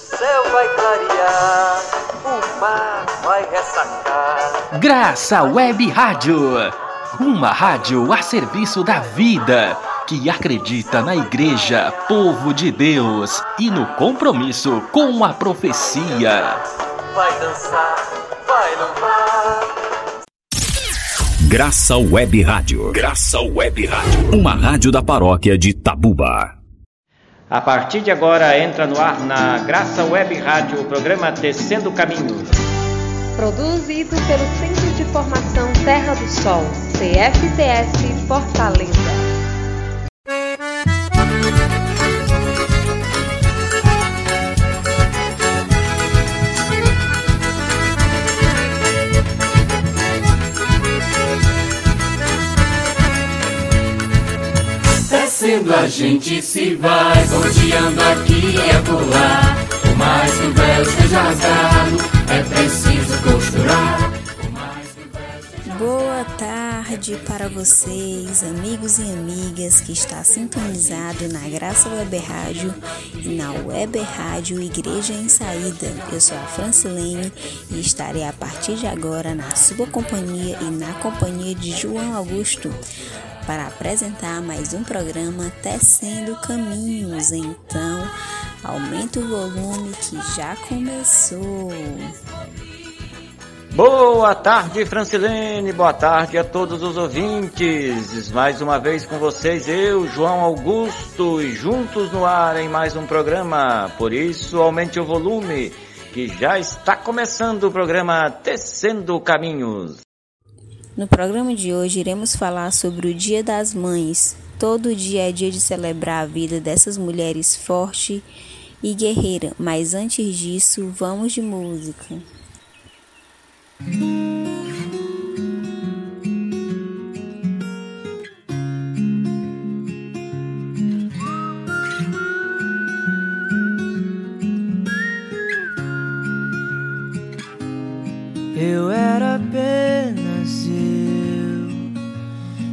céu vai clarear, o mar vai ressacar. Graça Web Rádio, uma rádio a serviço da vida, que acredita na Igreja, povo de Deus e no compromisso com a profecia. Vai dançar, vai louvar. Graça Web Rádio. Graça Web Rádio. Uma rádio da paróquia de Tabuba. A partir de agora entra no ar na Graça Web Rádio o programa Tecendo Caminhos. Produzido pelo Centro de Formação Terra do Sol, CFTS Fortaleza. Descendo a gente se vai, rodeando aqui e acolá. O mais que o véu esteja rasgado, é preciso costurar. Boa tarde para vocês, amigos e amigas que está sintonizado na Graça Web Rádio e na Web Rádio Igreja em Saída. Eu sou a Francilene e estarei a partir de agora na sua companhia e na companhia de João Augusto para apresentar mais um programa Tecendo Caminhos. Então, aumenta o volume que já começou. Boa tarde, Francilene. Boa tarde a todos os ouvintes. Mais uma vez com vocês, eu, João Augusto, e juntos no ar em mais um programa. Por isso, aumente o volume, que já está começando o programa Tecendo Caminhos. No programa de hoje iremos falar sobre o Dia das Mães. Todo dia é dia de celebrar a vida dessas mulheres forte e guerreira, mas antes disso, vamos de música. Eu era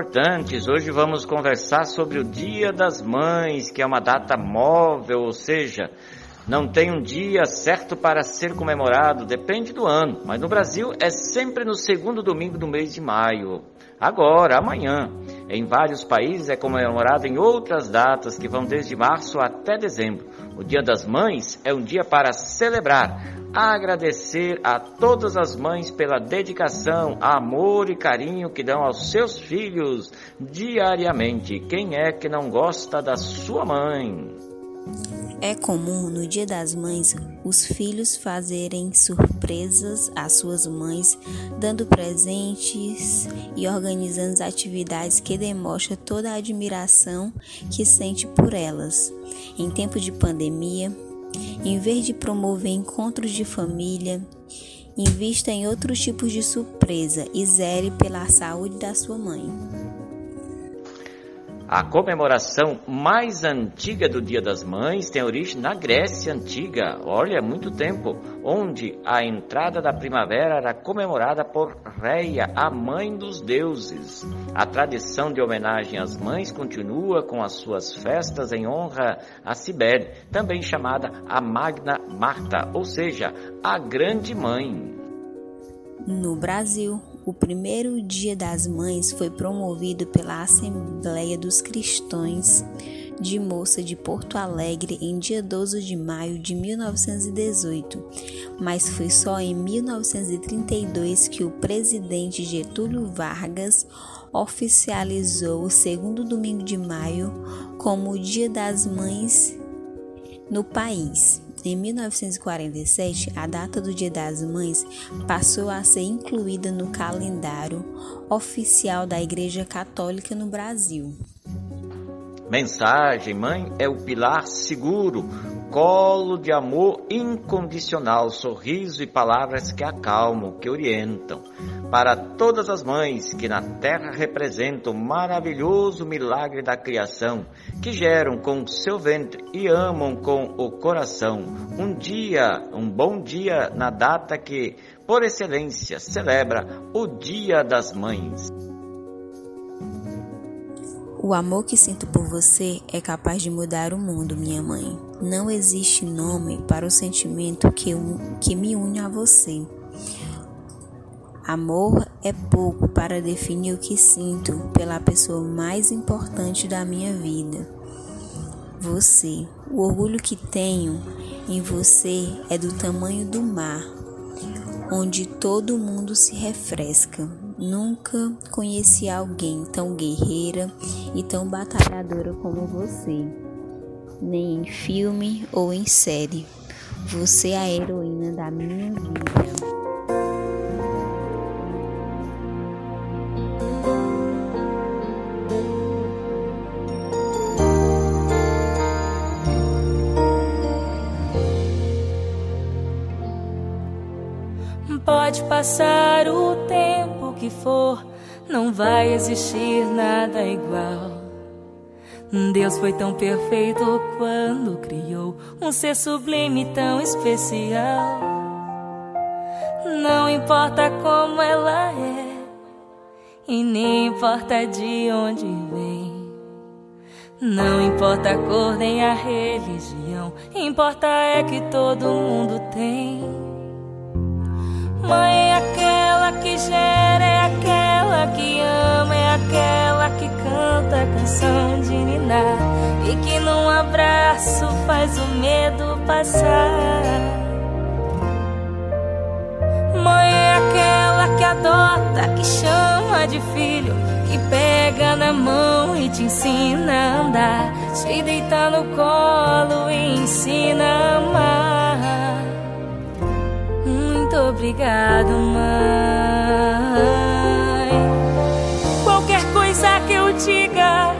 Importantes. Hoje vamos conversar sobre o Dia das Mães, que é uma data móvel, ou seja, não tem um dia certo para ser comemorado, depende do ano, mas no Brasil é sempre no segundo domingo do mês de maio. Agora, amanhã. Em vários países é comemorado em outras datas que vão desde março até dezembro. O Dia das Mães é um dia para celebrar, agradecer a todas as mães pela dedicação, amor e carinho que dão aos seus filhos diariamente. Quem é que não gosta da sua mãe? É comum no Dia das Mães os filhos fazerem surpresas às suas mães, dando presentes e organizando atividades que demonstram toda a admiração que sente por elas. Em tempo de pandemia, em vez de promover encontros de família, invista em outros tipos de surpresa e zere pela saúde da sua mãe. A comemoração mais antiga do Dia das Mães tem origem na Grécia Antiga, olha, muito tempo, onde a entrada da primavera era comemorada por Reia, a mãe dos deuses. A tradição de homenagem às mães continua com as suas festas em honra a Cibele, também chamada a Magna Marta, ou seja, a Grande Mãe. No Brasil, o primeiro Dia das Mães foi promovido pela Assembleia dos Cristãos de Moça de Porto Alegre em dia 12 de maio de 1918, mas foi só em 1932 que o presidente Getúlio Vargas oficializou o segundo domingo de maio como o Dia das Mães no país. Em 1947, a data do Dia das Mães passou a ser incluída no calendário oficial da Igreja Católica no Brasil. Mensagem: Mãe é o pilar seguro, colo de amor incondicional, sorriso e palavras que acalmam, que orientam. Para todas as mães que na terra representam o maravilhoso milagre da criação, que geram com seu ventre e amam com o coração. Um dia, um bom dia na data que, por excelência, celebra o Dia das Mães. O amor que sinto por você é capaz de mudar o mundo, minha mãe. Não existe nome para o sentimento que, que me une a você. Amor é pouco para definir o que sinto pela pessoa mais importante da minha vida. Você. O orgulho que tenho em você é do tamanho do mar, onde todo mundo se refresca. Nunca conheci alguém tão guerreira e tão batalhadora como você, nem em filme ou em série. Você é a heroína da minha vida. Passar o tempo que for, não vai existir nada igual. Deus foi tão perfeito quando criou um ser sublime tão especial. Não importa como ela é, e nem importa de onde vem. Não importa a cor nem a religião, importa é que todo mundo tem. Mãe é aquela que gera, é aquela que ama, é aquela que canta a canção de ninar e que num abraço faz o medo passar. Mãe é aquela que adota, que chama de filho, que pega na mão e te ensina a andar, te deita no colo e ensina a amar. Muito obrigado, mãe. Qualquer coisa que eu diga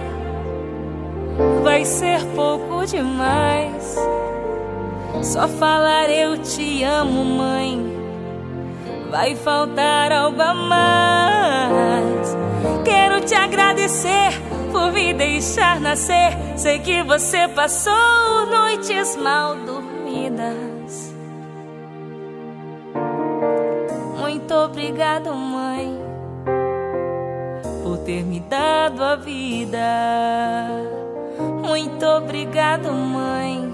vai ser pouco demais. Só falar eu te amo, mãe. Vai faltar algo a mais. Quero te agradecer por me deixar nascer. Sei que você passou noites mal dormidas. Obrigado, mãe, por ter me dado a vida. Muito obrigado, mãe,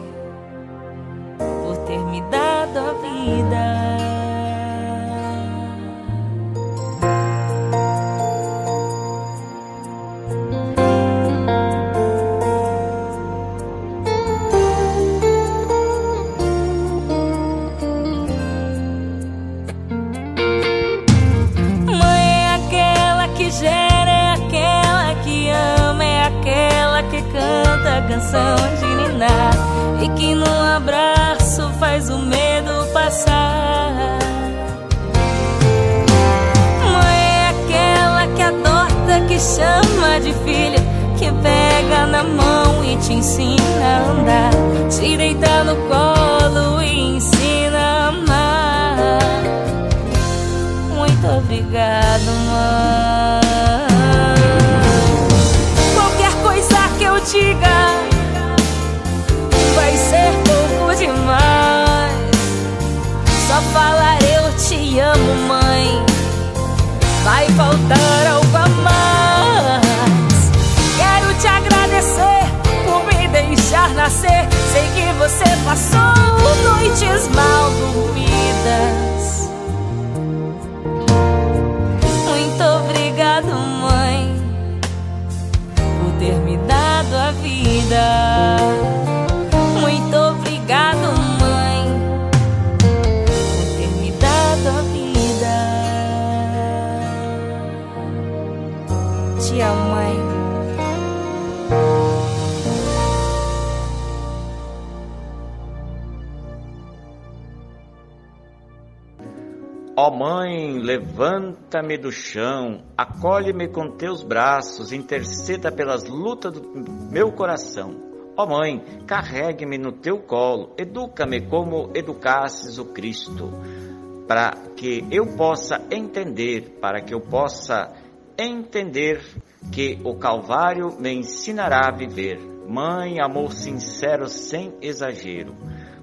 por ter me dado a vida. Canção de ninar e que num abraço faz o medo passar. Mãe é aquela que adota, que chama de filha, que pega na mão e te ensina a andar, te deita no colo e ensina a amar. Muito obrigado, mãe. Vai ser pouco demais. Só falar eu te amo, mãe. Vai faltar algo a mais. Quero te agradecer por me deixar nascer. Sei que você passou noites mal dormidas. Vida. Levanta-me do chão, acolhe-me com teus braços, interceda pelas lutas do meu coração. Ó oh mãe, carregue-me no teu colo, educa-me como educasses o Cristo, para que eu possa entender, para que eu possa entender que o Calvário me ensinará a viver. Mãe, amor sincero sem exagero.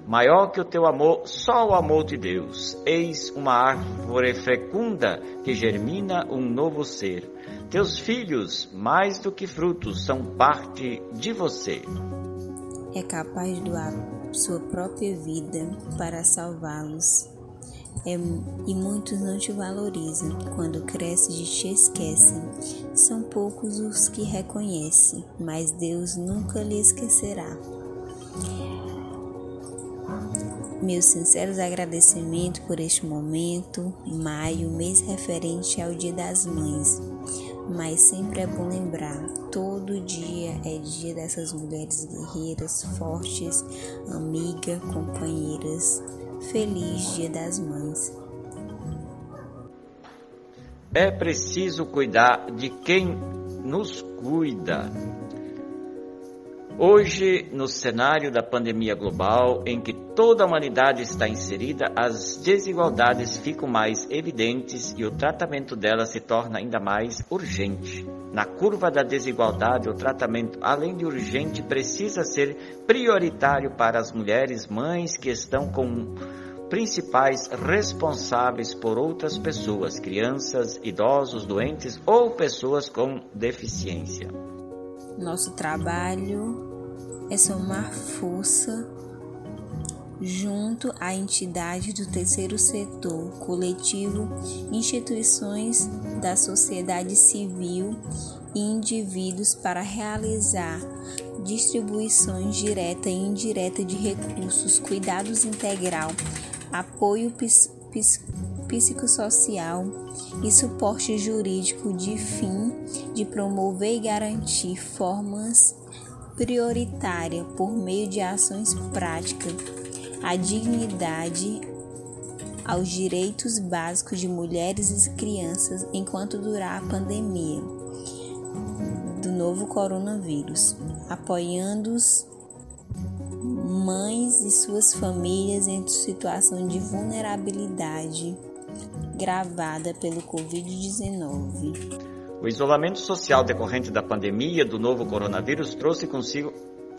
Maior que o teu amor, só o amor de Deus. Eis uma árvore fecunda que germina um novo ser. Teus filhos, mais do que frutos, são parte de você. É capaz de doar sua própria vida para salvá-los é, e muitos não te valorizam. Quando cresces e te esquecem. São poucos os que reconhecem, mas Deus nunca lhe esquecerá. Meus sinceros agradecimentos por este momento, maio, mês referente ao Dia das Mães. Mas sempre é bom lembrar, todo dia é dia dessas mulheres guerreiras, fortes, amigas, companheiras, Feliz Dia das Mães. É preciso cuidar de quem nos cuida. Hoje, no cenário da pandemia global, em que toda a humanidade está inserida, as desigualdades ficam mais evidentes e o tratamento delas se torna ainda mais urgente. Na curva da desigualdade, o tratamento, além de urgente, precisa ser prioritário para as mulheres mães que estão com principais responsáveis por outras pessoas, crianças, idosos, doentes ou pessoas com deficiência. Nosso trabalho é somar força junto à entidade do terceiro setor, coletivo, instituições da sociedade civil e indivíduos para realizar distribuições direta e indireta de recursos, cuidados integral, apoio psicossocial e suporte jurídico de fim de promover e garantir formas prioritárias por meio de ações práticas. A dignidade aos direitos básicos de mulheres e crianças enquanto durar a pandemia do novo coronavírus, apoiando-os mães e suas famílias em situação de vulnerabilidade gravada pelo Covid-19. O isolamento social decorrente da pandemia do novo coronavírus trouxe consigo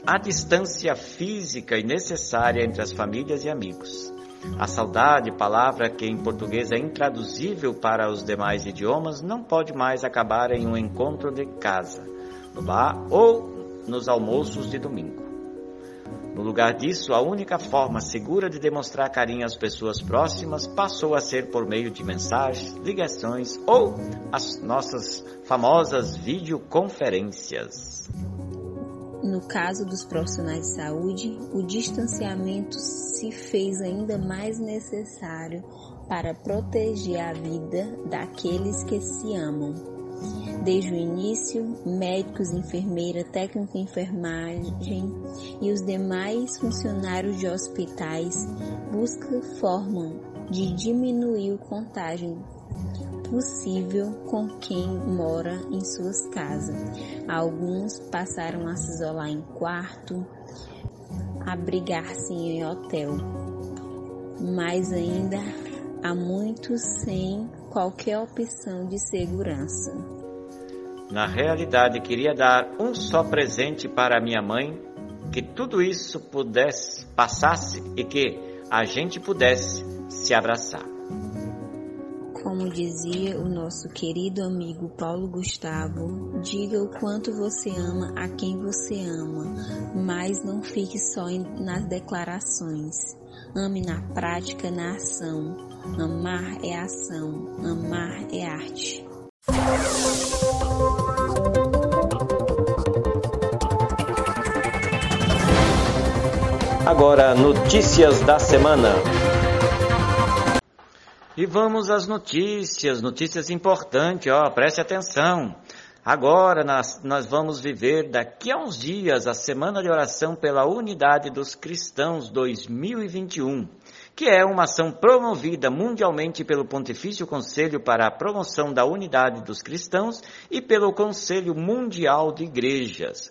a distância física e necessária entre as famílias e amigos. A saudade, palavra que em português é intraduzível para os demais idiomas, não pode mais acabar em um encontro de casa, no bar ou nos almoços de domingo. No lugar disso, a única forma segura de demonstrar carinho às pessoas próximas passou a ser por meio de mensagens, ligações ou as nossas famosas videoconferências. No caso dos profissionais de saúde, o distanciamento se fez ainda mais necessário para proteger a vida daqueles que se amam. Desde o início, médicos, enfermeira, técnico de enfermagem e os demais funcionários de hospitais buscam forma de diminuir o contágio possível com quem mora em suas casas. Alguns passaram a se isolar em quarto, abrigar-se em hotel, mas ainda há muitos sem qualquer opção de segurança. Na realidade, queria dar um só presente para minha mãe, que tudo isso pudesse passasse e que a gente pudesse se abraçar. Como dizia o nosso querido amigo Paulo Gustavo, diga o quanto você ama a quem você ama, mas não fique só nas declarações. Ame na prática, na ação. Amar é ação, amar é arte. Agora, notícias da semana. E vamos às notícias, notícias importantes, ó, preste atenção. Agora nós, nós vamos viver daqui a uns dias a Semana de Oração pela Unidade dos Cristãos 2021, que é uma ação promovida mundialmente pelo Pontifício Conselho para a Promoção da Unidade dos Cristãos e pelo Conselho Mundial de Igrejas.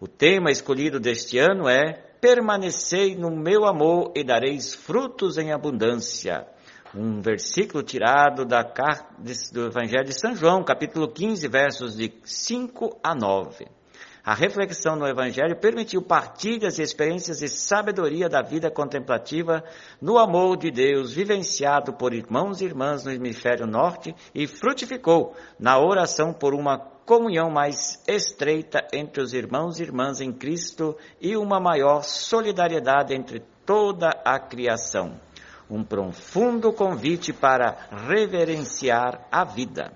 O tema escolhido deste ano é Permanecei no meu amor e dareis frutos em abundância um versículo tirado da, do Evangelho de São João, capítulo 15, versos de 5 a 9. A reflexão no Evangelho permitiu partilhas e experiências de sabedoria da vida contemplativa no amor de Deus, vivenciado por irmãos e irmãs no hemisfério norte e frutificou na oração por uma comunhão mais estreita entre os irmãos e irmãs em Cristo e uma maior solidariedade entre toda a criação um profundo convite para reverenciar a vida.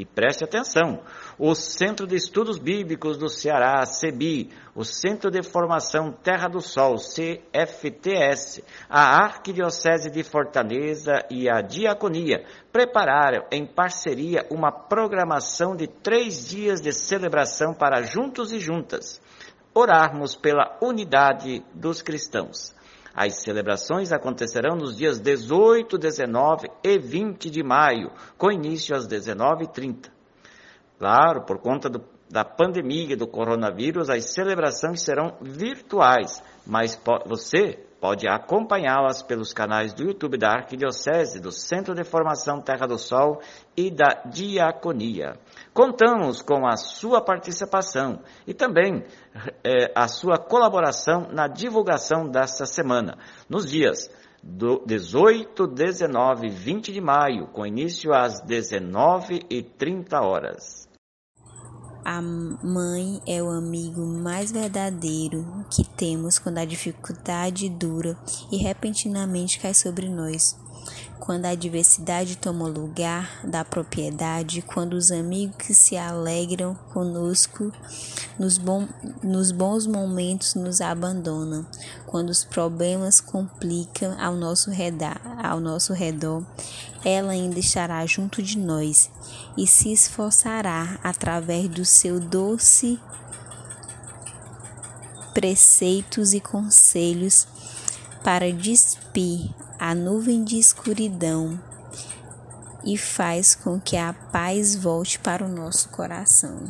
E preste atenção, o Centro de Estudos Bíblicos do Ceará, CEBI, o Centro de Formação Terra do Sol, CFTS, a Arquidiocese de Fortaleza e a Diaconia prepararam em parceria uma programação de três dias de celebração para juntos e juntas orarmos pela unidade dos cristãos. As celebrações acontecerão nos dias 18, 19 e 20 de maio, com início às 19h30. Claro, por conta do, da pandemia do coronavírus, as celebrações serão virtuais, mas você pode acompanhá-las pelos canais do YouTube da Arquidiocese, do Centro de Formação Terra do Sol e da Diaconia. Contamos com a sua participação e também é, a sua colaboração na divulgação desta semana, nos dias do 18, 19 e 20 de maio, com início às 19h30 horas. A mãe é o amigo mais verdadeiro que temos quando a dificuldade dura e repentinamente cai sobre nós. Quando a adversidade toma lugar da propriedade, quando os amigos que se alegram conosco nos, bom, nos bons momentos nos abandonam, quando os problemas complicam ao nosso, redor, ao nosso redor, ela ainda estará junto de nós e se esforçará através do seu doce preceitos e conselhos para despir a nuvem de escuridão e faz com que a paz volte para o nosso coração.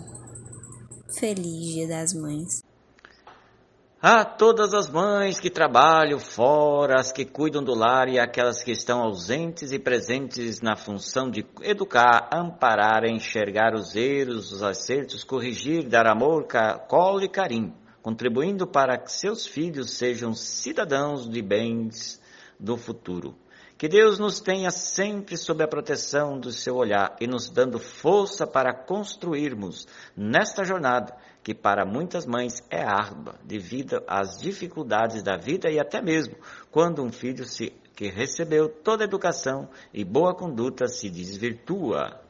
Feliz Dia das Mães. A todas as mães que trabalham fora, as que cuidam do lar e aquelas que estão ausentes e presentes na função de educar, amparar, enxergar os erros, os acertos, corrigir, dar amor, colo e carinho, contribuindo para que seus filhos sejam cidadãos de bens do futuro. Que Deus nos tenha sempre sob a proteção do seu olhar e nos dando força para construirmos nesta jornada que para muitas mães é árdua devido às dificuldades da vida e até mesmo quando um filho se, que recebeu toda a educação e boa conduta se desvirtua.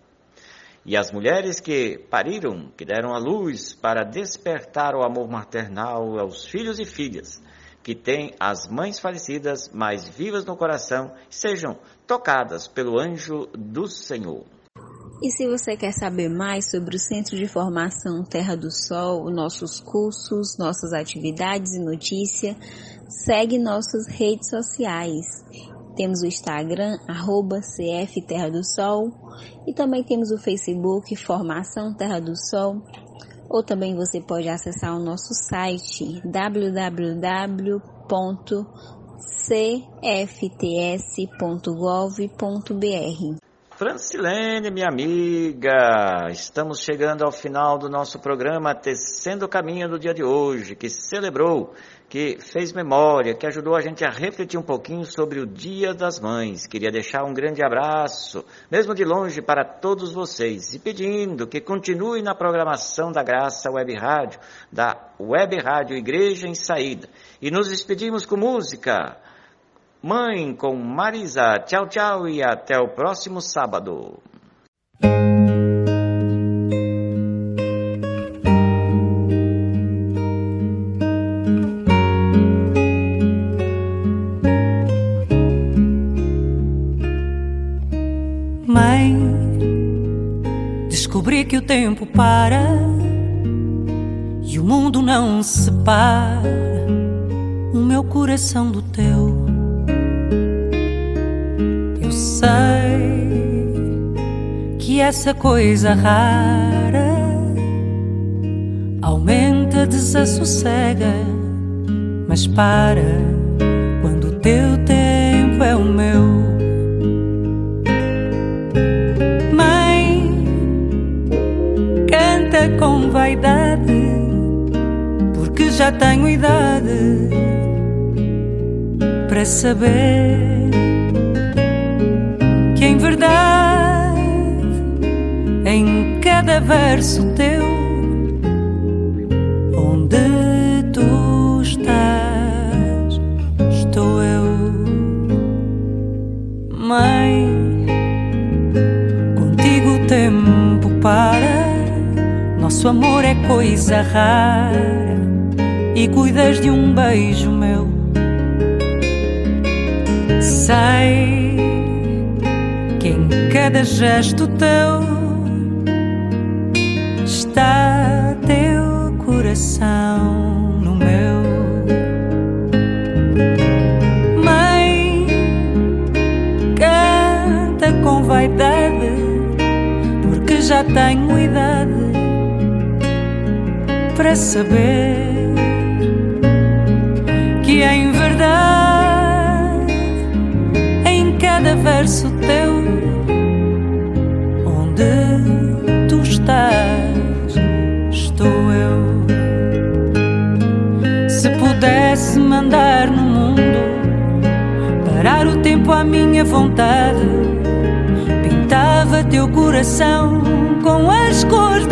E as mulheres que pariram, que deram a luz para despertar o amor maternal aos filhos e filhas, que têm as mães falecidas, mas vivas no coração, sejam tocadas pelo anjo do Senhor. E se você quer saber mais sobre o Centro de Formação Terra do Sol, nossos cursos, nossas atividades e notícia, segue nossas redes sociais. Temos o Instagram, arroba CF Terra do Sol, e também temos o Facebook Formação Terra do Sol, ou também você pode acessar o nosso site www.cfts.gov.br. Francilene, minha amiga, estamos chegando ao final do nosso programa Tecendo o Caminho do dia de hoje, que celebrou, que fez memória, que ajudou a gente a refletir um pouquinho sobre o Dia das Mães. Queria deixar um grande abraço, mesmo de longe, para todos vocês e pedindo que continue na programação da Graça Web Rádio, da Web Rádio Igreja em Saída. E nos despedimos com música. Mãe com Marisa. Tchau, tchau e até o próximo sábado. Mãe, descobri que o tempo para e o mundo não separa o meu coração do teu sei que essa coisa rara aumenta, desassossega, mas para quando o teu tempo é o meu. Mãe, canta com vaidade, porque já tenho idade para saber verdade em cada verso teu, onde tu estás, estou eu, Mãe. Contigo o tempo para, nosso amor é coisa rara e cuidas de um beijo meu. Sei cada gesto teu está teu coração no meu. Mãe, canta com vaidade, porque já tenho idade para saber que em verdade em cada verso teu mandar no mundo, parar o tempo à minha vontade, pintava teu coração com as cores